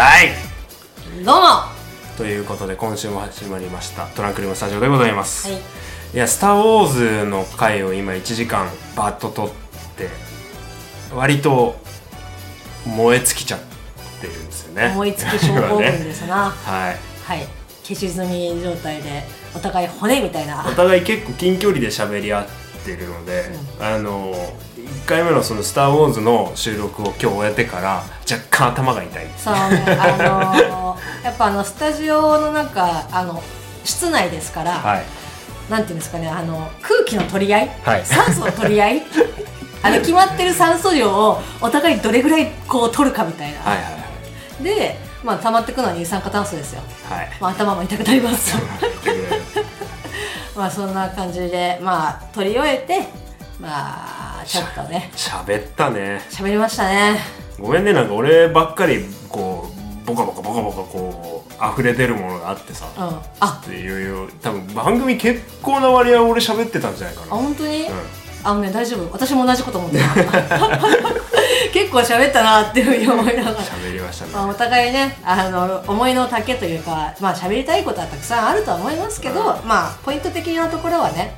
しゃい。どうも。はということで今週も始まりました。トランクルームスタジオでございます、い。い、や「スター・ウォーズ」の回を今1時間バッと撮って割と燃え尽きちゃってるんですよね。思いつき症候群ですな、はい。はい。消し済み状態でお互い骨みたいな。お互い結構近距離で喋り合ってるので、あの1回目のその「スター・ウォーズ」の収録を今日終えてから若干頭が痛い。そうねあのーやっぱあのスタジオの中あの室内ですから、はい。なんていうんですかねあの空気の取り合い、はい。酸素の取り合い あの決まってる酸素量をお互いどれぐらいこう取るかみたいな、はいはいでまあ溜まってくのは二酸化炭素ですよ、はい。はいまあ、頭も痛くなりますまあそんな感じでまあ取り終えてまあちょっとね。喋ったね。喋りましたね。ごめんねなんか俺ばっかりこうボカボカボカボカこう溢れ出るものがあってさ、うん。あ。っていう多分番組結構な割合俺喋ってたんじゃないかあな本当に、うん。あのね大丈夫。私も同じこと思ってた 結構喋ったなっていうふうに思いながら。喋りましたね、まあ、お互いねあの思いの丈というかまあ喋りたいことはたくさんあるとは思いますけど、まあポイント的なところはね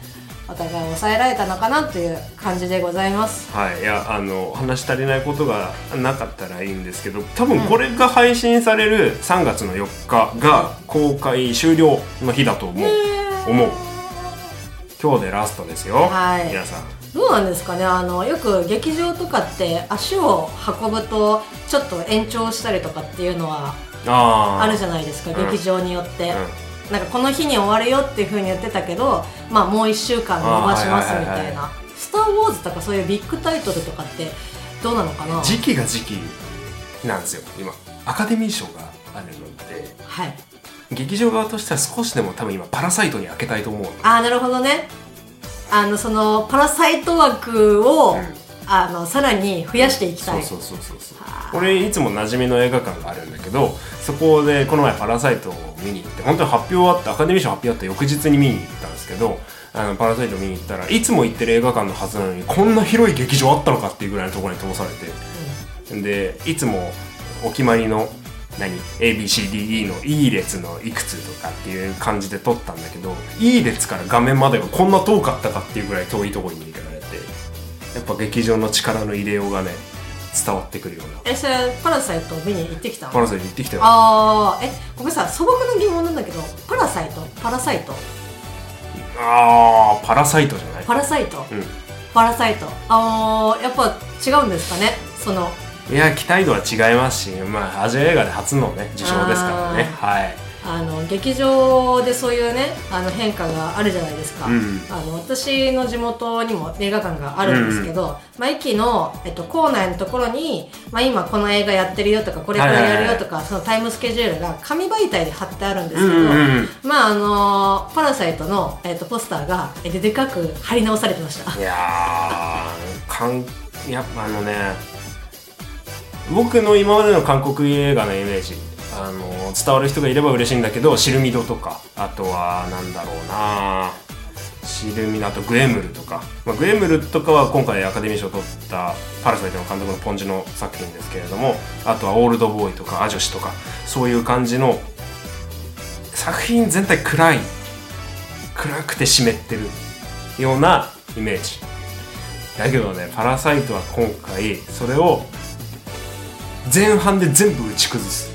お互い抑えられたのかなという感じでございます。はい、いやあの話足りないことがなかったらいいんですけど多分これが配信される3月の4日が公開終了の日だと思う、思う。今日でラストですよ、はい。皆さんどうなんですかね？あのよく劇場とかって足を運ぶとちょっと延長したりとかっていうのはあるじゃないですか、うん。劇場によって、うん。なんかこの日に終わるよっていうふうに言ってたけどまあもう1週間伸ばしますみたいな。あーはいはいはい「スター・ウォーズ」とかそういうビッグタイトルとかってどうなのかな？時期が時期なんですよ。今アカデミー賞があるので。はい。劇場側としては少しでも多分今パラサイトに開けたいと思うのああなるほどねあのそのパラサイト枠を、うん。あのさらに増やしていきたい、そうそうそうそうはあ俺いつも馴染みの映画館があるんだけどそこでこの前「パラサイト」を見に行って本当に発表あってアカデミー賞発表あって翌日に見に行ったんですけどあのパラサイト見に行ったらいつも行ってる映画館のはずなのにこんな広い劇場あったのかっていうぐらいのところに通されて。でいつもお決まりの何？ABCDE の E 列のいくつとかっていう感じで撮ったんだけど E 列から画面までがこんな遠かったかっていうぐらい遠いところに入れられてやっぱ劇場の力の入れようがね伝わってくるような。えそれパラサイト見に行ってきたの？パラサイト行ってきたよ。ああえごめんなさい素朴な疑問なんだけどパラサイト？パラサイト？あーパラサイトじゃない。パラサイト？うん。パラサイト。あーやっぱ違うんですかね？そのいや期待度は違いますしまあアジア映画で初のね受賞ですからね。はい。あの劇場でそういうねあの変化があるじゃないですか、うん。あの私の地元にも映画館があるんですけど、まあ、駅の、えっと、構内のところに、まあ、今この映画やってるよとかこれからやるよとか、そのタイムスケジュールが紙媒体で貼ってあるんですけど、うんうんうん。まああのパラサイトの、えっと、ポスターがえででかく貼り直されてました。いやーかんやっぱあのね僕の今までの韓国映画のイメージあの伝わる人がいれば嬉しいんだけどシルミドとかあとはなんだろうなシルミドあとグエムルとか、まあ、グエムルとかは今回アカデミー賞を取ったパラサイトの監督のポンジの作品ですけれどもあとはオールドボーイとかアジョシとかそういう感じの作品全体暗い暗くて湿ってるようなイメージ。だけどね「パラサイト」は今回それを前半で全部打ち崩す。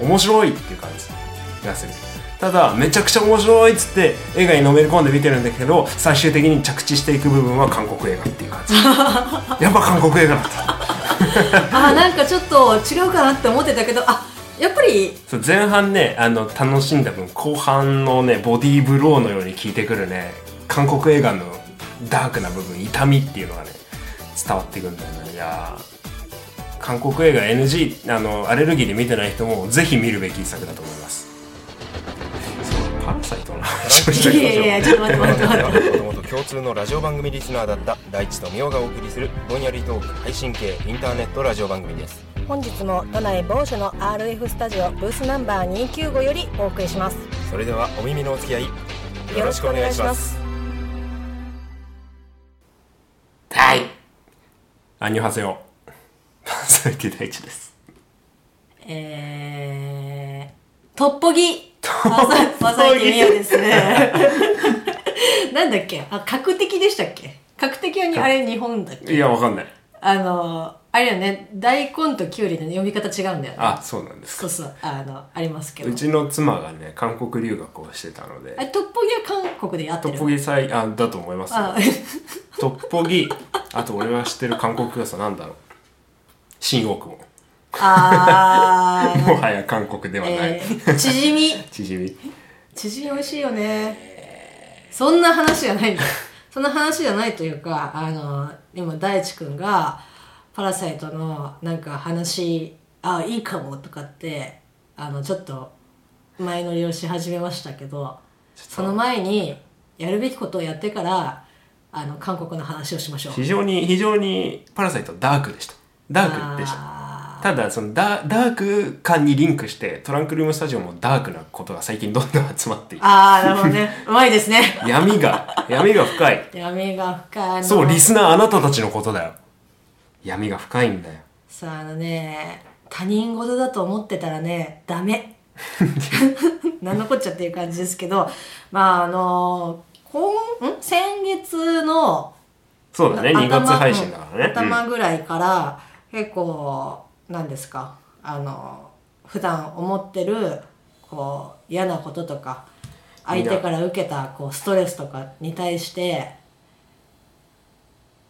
面白いっていう感じ。がするただめちゃくちゃ面白いっつって映画にのめり込んで見てるんだけど最終的に着地していく部分は韓国映画っていう感じ。やっぱ韓国映画だった。あーなんかちょっと違うかなって思ってたけどあやっぱりそう前半ねあの楽しんだ分後半のねボディーブローのように効いてくるね韓国映画のダークな部分痛みっていうのがね伝わってくるんだよね。いやー韓国映画 NG あのアレルギーで見てない人もぜひ見るべき一作だと思います。パラサイトの話をしいやいやいやちょっと待って待って待って。共通のラジオ番組リスナーだった大地とみおがお送りするぼんやりトーク配信系インターネットラジオ番組です。本日も都内某所の RF スタジオブースナンバー295よりお送りします。それではお耳のお付き合いよろしくお願いします。はい。アンニョハセヨパーソナリティ第一です。えー、トッポギ。まさきみよですね。なんだっけ？あ角的でしたっけ？角的はにあれ日本だっけ？いやわかんない。あのあれよね。大根ときゅうりの読み方違うんだよね。あそうなんです。かそうそう。あのありますけど。うちの妻がね韓国留学をしてたので。あれトッポギは韓国でやってるトッポギさいあだと思いますよ。あ。トッポギ。あと俺が知ってる韓国傘なんだろう新大久保。あー。もはや韓国ではない、えー、チヂミ。チヂミ。チヂミ美味しいよね。そんな話じゃないんだ。よそんな話じゃないというかあの今大地君が「パラサイト」のなんか話あいいかもとかってあのちょっと前乗りをし始めましたけどその前にやるべきことをやってからあの韓国の話をしましょう。非常に非常にパラサイトダークでしたダークでした。あただそのダダーク感にリンクしてトランクルームスタジオもダークなことが最近どんどん集まっていてあーなるほどね。うまいですね。闇が闇が深い。闇が深い。そうリスナーあなたたちのことだよ。闇が深いんだよ。さああのね他人事だと思ってたらねダメ。何のこっちゃっていう感じですけどまああの今ん先月のそうだね。2月配信だからね、頭ぐらいから結構何ですか？あの普段思ってるこう嫌なこととか相手から受けたこうストレスとかに対して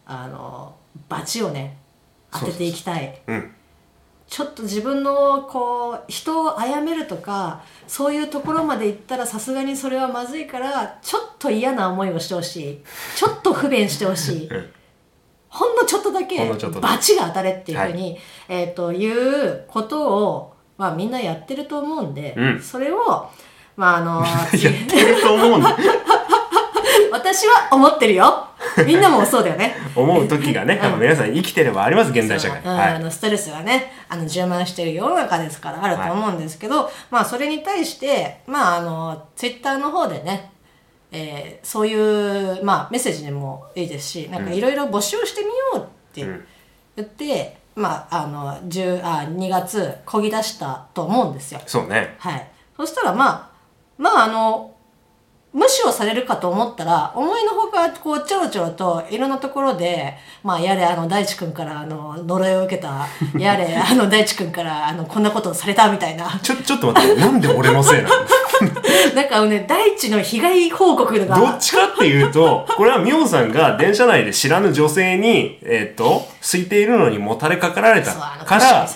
あの罰をね当てていきたい。うん、うん。ちょっと自分のこう人を殺めるとかそういうところまで行ったらさすがにそれはまずいからちょっと嫌な思いをしてほしい。ちょっと不便してほしい。うんほんのちょっとだけほんのちょっとだけ。罰が当たれっていうふうに、えー、ということを、まあ、みんなやってると思うんで、うん。それを、まあ、あの やってると思うんだ。私は思ってるよ。みんなもそうだよね。思う時がね、多分皆さん生きてればあります現代社会、はい。あのストレスがねあの充満してる世の中ですからあると思うんですけど、まあそれに対してまああのツイッターの方でね、えーそういう、まあ、メッセージでもいいですしなんかいろいろ募集してみようってうん。言って、まああの10あ2月こぎ出したと思うんですよ。そうね。はい、そしたらまあまああの無視をされるかと思ったら思いのほかこうちょろちょろといろんなところでまあやれあの大地君からあの呪いを受けたやれあの大地君からあのこんなことをされたみたいな。ちょちょっと待ってなんで俺のせいなの？なんかね大地の被害報告がどっちかっていうと、これはミオさんが電車内で知らぬ女性に、えっ、と、空いているのにもたれかかられたから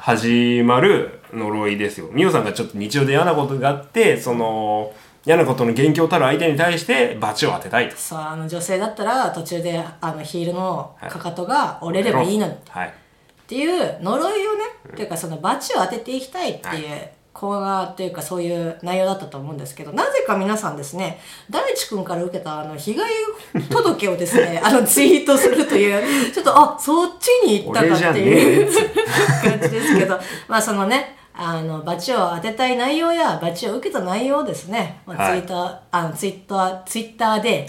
始まる呪いですよ。ミオさんがちょっと日常で嫌なことがあって、その、嫌なことの元凶たる相手に対して罰を当てたいと。そうあの女性だったら途中であのヒールのかかとが折れればいいのにはい。っていう呪いをね、っていうかその罰を当てていきたいっていう、コーナーっていうかそういう内容だったと思うんですけどなぜか皆さんですね大地君から受けたあの被害届をですね あのツイートするというちょっとあそっちに行ったかっていう感じですけどまあそのねあの罰を当てたい内容や罰を受けた内容をですね、まあ、ツはいイッター、あのツイッターツイッターで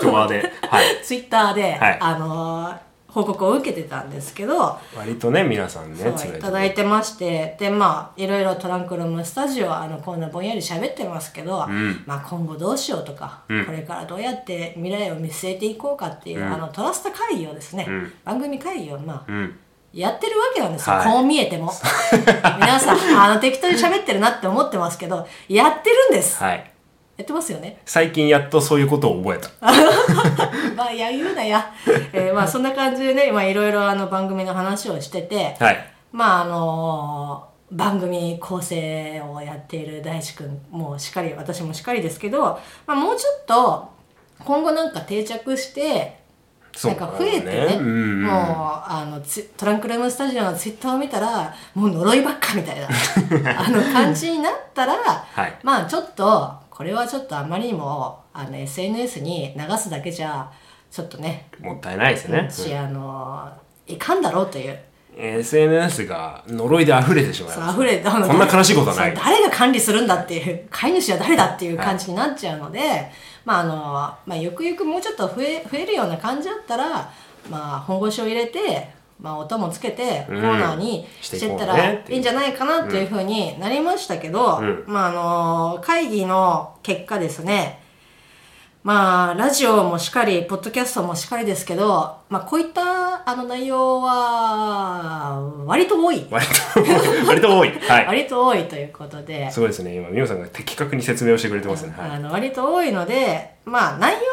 ドアで。はい。ツイッターで、はい あの報告を受けてたんですけど、割とね、皆さんね、そういただいてまして。でまあいろいろトランクルームスタジオあのこんなぼんやり喋ってますけど、ん。まあ、今後どうしようとか、うん。これからどうやって未来を見据えていこうかっていう、うん。あのトラスト会議をですね、うん。番組会議をまあうん。やってるわけなんですよ、はい。こう見えても。皆さんあの適当に喋ってるなって思ってますけどやってるんです。はい。やってますよね。最近やっとそういうことを覚えた。まあいや言うなや、えーまあそんな感じでねまあいろいろあの番組の話をしてて、はい。まああの番組構成をやっている大地君もしっかり私もしっかりですけど、まあ、もうちょっと今後なんか定着してそうんなか増えてねうんうんもうあのツトランクルームスタジオのツイッターを見たらもう呪いばっかみたいな あの感じになったら、はい。まあちょっとこれはちょっとあまりにもあの SNS に流すだけじゃちょっとね。もったいないですね。しあのいかんだろうという。SNS が呪いで溢れてしまいそうます。溢れあのこんな悲しいことはない。そう誰が管理するんだっていう飼い主は誰だっていう感じになっちゃうので、まああのまあゆくゆくもうちょっと増え増えるような感じだったらまあ本腰を入れてまあ、音もつけてコうん。ーナーにしていったらいういいんじゃないかなっていうふうになりましたけど、うん。まああの会議の結果ですねまあラジオもしっかりポッドキャストもしっかりですけど、まあ、こういったあの内容は割と多い。割と割と多い。はい。割と多いということで、そうですね。今美穂さんが的確に説明をしてくれてますね。はい。あの割と多いのでまあ内容がね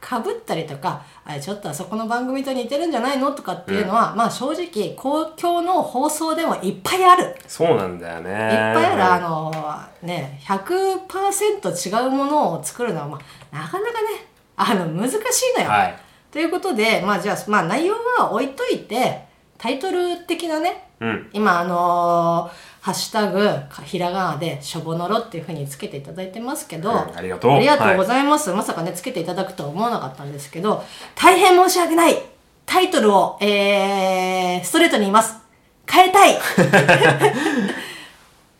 かぶったりとかちょっとあそこの番組と似てるんじゃないのとかっていうのは、まあ正直公共の放送でもいっぱいある。そうなんだよね。いっぱいある、あのね100%違うものを作るのは、まあ、なかなかねあの難しいのよ。はい。ということでまあじゃあ、まあ、内容は置いといてタイトル的なねうん。今あのーハッシュタグひらがなでしょぼのろっていうふうにつけていただいてますけど、うんありがとう。ありがとうごいざいます、まさかねつけていただくとは思わなかったんですけど大変申し訳ない。タイトルを、えー、ストレートに言います。変えたい。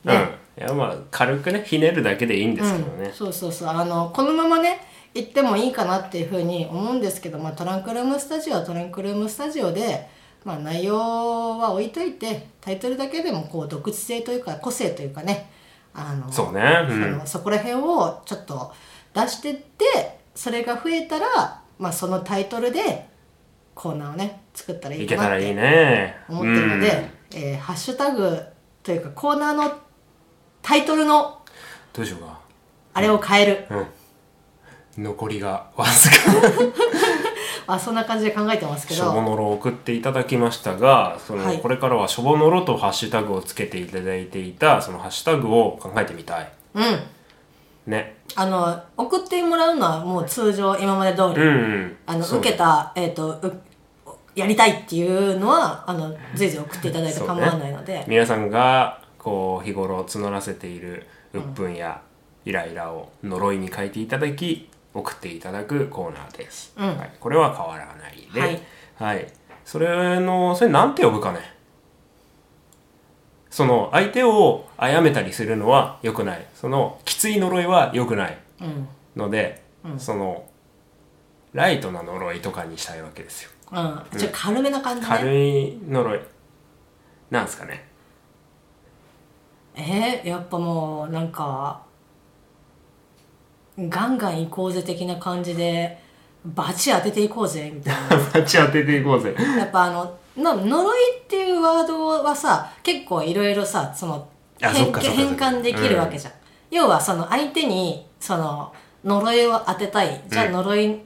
うんいやまあ軽くねひねるだけでいいんですけどね、そうそうそう。あのこのままね行ってもいいかなっていうふうに思うんですけど、まあ、トランクルームスタジオはトランクルームスタジオで、まあ、内容は置いといてタイトルだけでもこう独自性というか個性というかね。あのそうね。うん。そのそこら辺をちょっと出してってそれが増えたら、まあ、そのタイトルでコーナーをね作ったらいいいかなって思ってるので、えーハッシュタグというかコーナーのタイトルのどうしようか。あれを変える、うん。残りがわずか。あそんな感じで考えてますけしょぼど。のろを送っていただきましたがその、はい。これからはしょぼのろとハッシュタグをつけていただいていたそのハッシュタグを考えてみたい。うん。ね。あの送ってもらうのはもう通常今まで通り、うんうんあのそう受けた、えー、とうやりたいっていうのはあの随時送っていただいて構わないので、皆さんがこう日頃募らせている鬱憤やイライラを呪いに変えていただき送っていただくコーナーです、うん。はい、これは変わらないで。はい、はい。それのそれなんて呼ぶかね？その相手を殺めたりするのは良くない。そのきつい呪いは良くないうん。ので、そのライトな呪いとかにしたいわけですよ。うん、ちょっと軽めな感じね軽い呪い。なんすかね？えー、やっぱもうなんかガンガン行こうぜ的な感じでバチ当てていこうぜみたいな。バチ当てていこうぜ。やっぱあのな呪いっていうワードはさ結構いろいろさその変か換できるわけじゃん、要はその相手にその呪いを当てたい。じゃあうん。呪いっ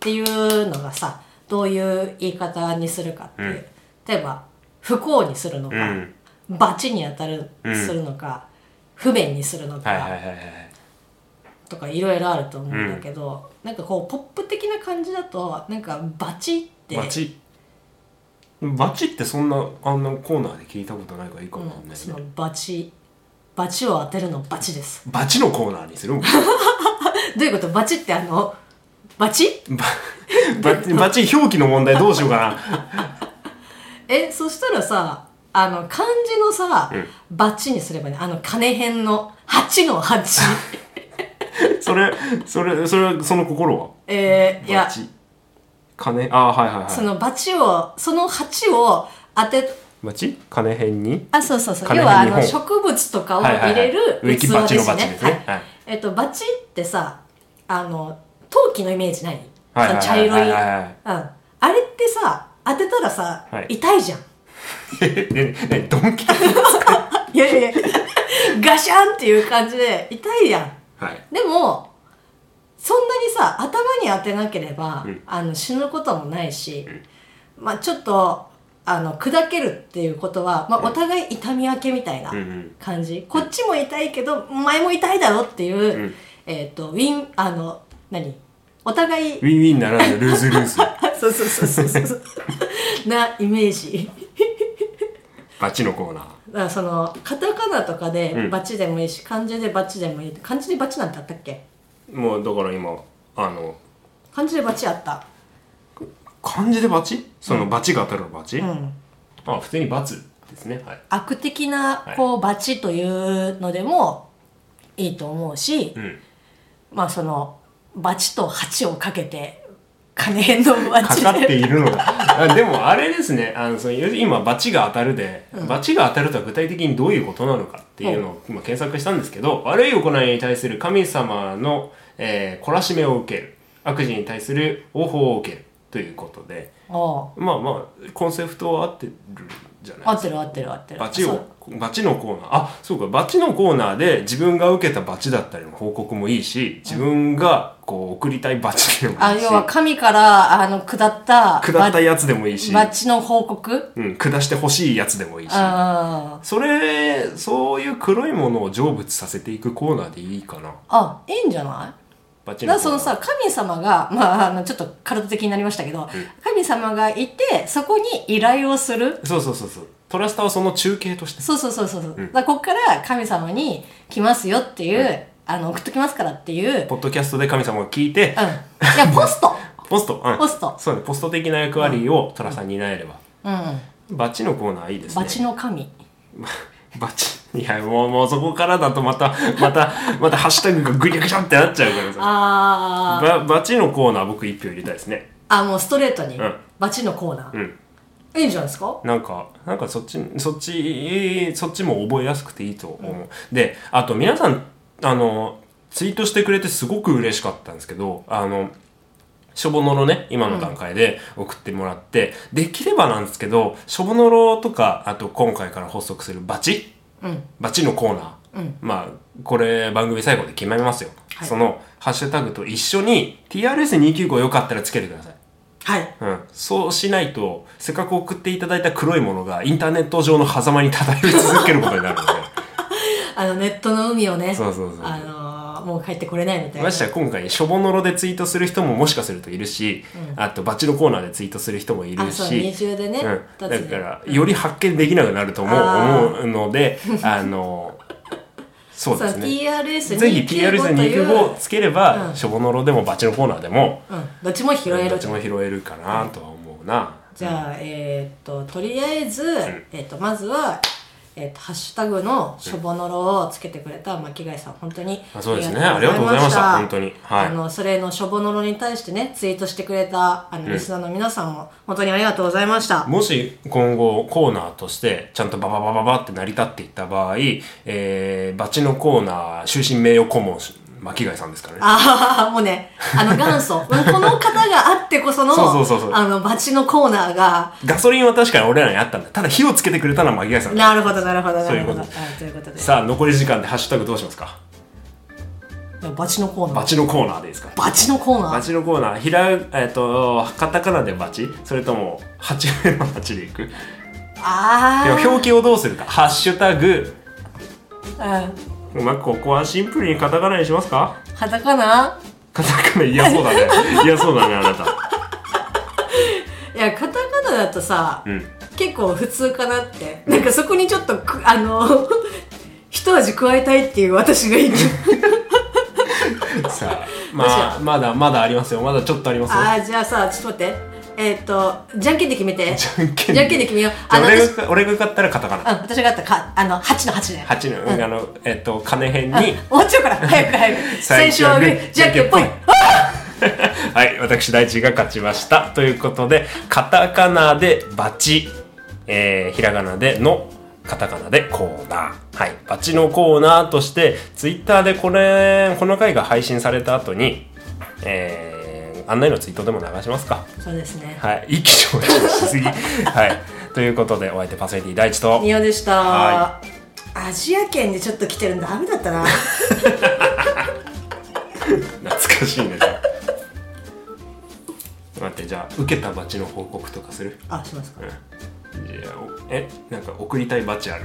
ていうのがさどういう言い方にするかっていう、うん。例えば不幸にするのか、うん罰に当たる、うんするのか不便にするのか、はいはいはいはいとかいろいろあると思うんだけど、なんかこうポップ的な感じだとなんかバチってバチ？バチってそんなあんなコーナーで聞いたことないからいいかもないねうんその、バチバチを当てるのバチです。バチのコーナーにする どういうこと？バチってあのバチ？ババチバチ表記の問題どうしようか えそしたらさあの漢字のさ、うん。バチにすればねあの金編の8の8な それそれそれその心は？えー、いや。金あはいはいはい。そのバチをその8を当てバチ金辺に？あそうそうそう。金要はあの植物とかを入れる器ですね。はいえっとバチってさあの陶器のイメージない？はい茶色い、あれってさ当てたらさ、はい。痛いじゃんえねねドンキいやいやいや。ガシャンっていう感じで痛いやん。はい。でもそんなにさ頭に当てなければ、うん。あの死ぬこともないし、まあちょっとあの砕けるっていうことは、まあ、お互い痛み分けみたいなうんうん。感じ、こっちも痛いけどお前も痛いだろっていう、ん。えっ、とウィンあの何？お互いウィンウィンならぬルーズルーズ。そうそうそうそうそう。なイメージバチのコーナー。だからそのカタカナとかでうん。バチでもいいし、漢字でバチでもいい漢字でバチなんてあったっけ？もうだから今あの漢字でバチあった。漢字でバチ？そのバチが当たるバチ、うん。あ普通にバツですね。はい。悪的なはいこうバチというのでもいいと思うし、うん。まあそのバチと鉢をかけて金のバかチかってでいるのがあ でもあれですね。あのその今バチが当たるで、バチが当たるとは具体的にどういうことなのかっていうのを今検索したんですけど悪い行いに対する神様の、えー懲らしめを受ける。悪事に対する応報を受けるということで。あまあまあコンセプトは合ってるんじゃないあ合ってる合ってる合ってるバチをバチのコーナー。あそうか。バチのコーナーで自分が受けたバチだったりの報告もいいし自分がこう送りたいバチでもいいし。あ要は神からあの下った下ったやつでもいいし、バチの報告？うん、下してほしいやつでもいいし。あーそれそういう黒いものを成仏させていくコーナーでいいかな。あいいんじゃない？バチだからそのさ神様が、まあ、あのちょっと体的になりましたけど、神様がいてそこに依頼をする？そうそうそうそう。トラスタはその中継として。そうそうそうそう、う。だからこっから神様に来ますよっていう、あの送っときますからっていう、うん、いポッドキャストで神様が聞いて、やポスト。ポスト、うん、ポスト。そうね。ポスト的な役割をトラさんに担えれば、うん。バチのコーナーいいですね。バチの神。バチ。いやもうもうそこからだとまたまた またハッシュタグがグリャグリャってなっちゃうからさ。あー。ババチのコーナー僕一票入れたいですね。あもうストレートに、うん。バチのコーナー、うん。いいんじゃないですか？なんかなんかそっちそっちそっちも覚えやすくていいと思う、であと皆さんあのツイートしてくれてすごく嬉しかったんですけどあのしょぼのろね今の段階で送ってもらって、できればなんですけどしょぼのろとかあと今回から発足するバチうん。バチのコーナー、うん。まあこれ番組最後で決めますよ、はい。そのハッシュタグと一緒に TRS295 よかったらつけてください。はい。うん、そうしないとせっかく送っていただいた黒いものがインターネット上の狭間に漂い続けることになるのであのネットの海をねそうそうそうあのーもう帰ってこれないみたいな。ましてや今回しょぼのろでツイートする人ももしかするといるし、あとバチのコーナーでツイートする人もいるあそうし二重でね、うん、だからより発見できなくなると思うあー思うので あのそうですね。TRS295 ぜひという TRS295 つければ、うん。しょぼのろでもバチのコーナーでもうん、どっちも拾える。どっちも拾えるかなとは思うな、じゃあ、えーっととりあえず、えーっとまずは、えーっとハッシュタグのしょぼのろをつけてくれた巻貝さん本当にあそうですね。ありがとうございました。本当に。はい。あのそれのしょぼのろに対してねツイートしてくれたあのリスナーの皆さんも本当にありがとうございました、もし今後コーナーとしてちゃんとバババババって成り立っていった場合、えー、バチのコーナー終身名誉顧問巻貝さんですからね。ああもうねあの元祖。う んこの方があってこそのそうそうそうあのバチのコーナーが。ガソリンは確かに俺らにあったんだ。ただ火をつけてくれたのは巻貝さんだ。なるほどなるほどなるほどそういうこと。はいということで。さあ、残り時間でハッシュタグどうしますか？バチのコーナー。バチのコーナーでいいですか？バチのコーナバーチのコーナー、ひら、えっ、と、カタカナでバチ。それとも、八目の八でいく？ああ表記をどうするか。ハッシュタグ、うんまあ、ここはシンプルにカタカナにしますか？カタカナ？カタカナ嫌そうだね。嫌そうだね、あなた。いやカタカナだとさ、うん。結構普通かなってなんかそこにちょっとくあの 一味加えたいっていう私がいるさあ、まあ、まだまだありますよ。まだちょっとありますよ。ああじゃあさちょっと待ってえーっ、とじゃんけんで決めて。じゃんけんで。決めよう。あ俺が俺が勝ったらカタカナ。うん私があったかあの8の8ね。八の、あの、えっと、金編に、終わっちゃうから早く早く。最初はグーじゃんけんぽい。はい、私、大地が勝ちました。ということで、カタカナでバチ、えー、ひらがなでの、カタカナでコーナー。はい。バチのコーナーとして、ツイッターでこれ、この回が配信された後に、えー、案内のツイートでも流しますか。そうですね。はい。意気消沈しすぎ。はい。ということで、お相手パーソナリティ大地と、ニオでした、はアジア圏でちょっと来てるんだダメだったな。懐かしいね。待って、じゃあ、受けたバチの報告とかする？あしますか。うん。じゃあおえ？なんか送りたいバチある？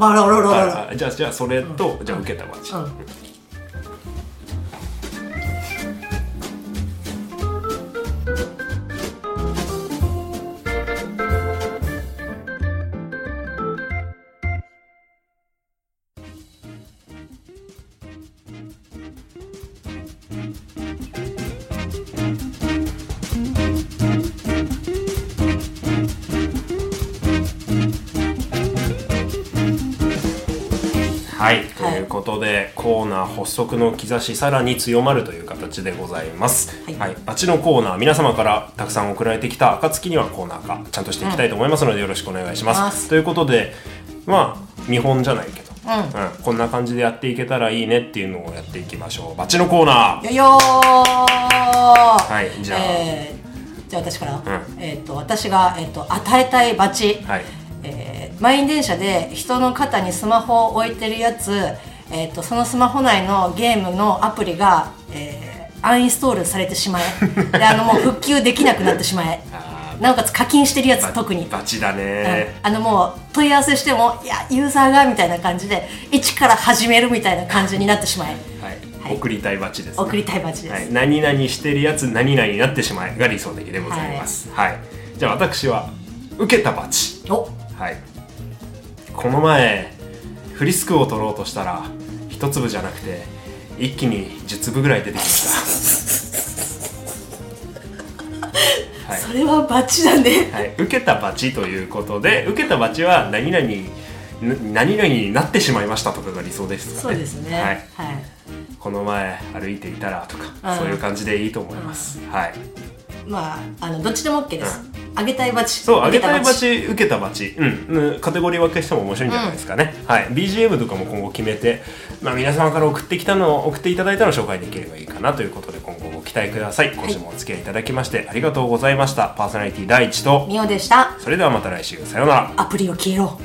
あらららら。じゃあじゃあそれと、じゃあ受けたバチ、うんはい、ということでコーナー発足の兆しさらに強まるという形でございます。は、はい。いバチのコーナー皆様からたくさん送られてきた暁にはコーナー化ちゃんとしていきたいと思いますので、よろしくお願いします。ますということでまあ見本じゃないけど、うん。こんな感じでやっていけたらいいねっていうのをやっていきましょう。バチのコーナー。よよー。はい。じゃあ。えーじゃあ私から、ん。えっ、と私が、えっと与えたいバチ、はいえー満員電車で人の肩にスマホを置いてるやつ、えー、とそのスマホ内のゲームのアプリが、えーアンインストールされてしまえ。であのもう復旧できなくなってしまえ。あなおかつ課金してるやつバ特に、バチだうん。ね、あのもう問い合わせしてもいやユーザーがみたいな感じで一から始めるみたいな感じになってしまえ。はいはい。送りたいバチです、ね、送りたいバチです、はい、何々してるやつ何々になってしまえが理想的でございます。はい、じゃあ私は受けたバチ。おはい。この前フリスクを取ろうとしたら一粒じゃなくて一気に10粒ぐらい出てきました。はい。それはバチだね。はい、受けたバチということで受けたバチは何々に何々になってしまいましたとかが理想ですそうですね。はい、はい。この前歩いていたらとか、うんそういう感じでいいと思います、はい。まああのどっちでも OK です、あげたいバチそうあげたいバチチ受けたバチ、うん。うん、カテゴリー分けしても面白いんじゃないですかね、はい。BGM とかも今後決めて、まあ、皆様から送ってきたのを送っていただいたのを紹介できればいいかなということで今後ご期待ください。今週もお付き合いいただきましてありがとうございました。パーソナリティ第一と。ミオでした。それではまた来週。さようなら。アプリを消えろ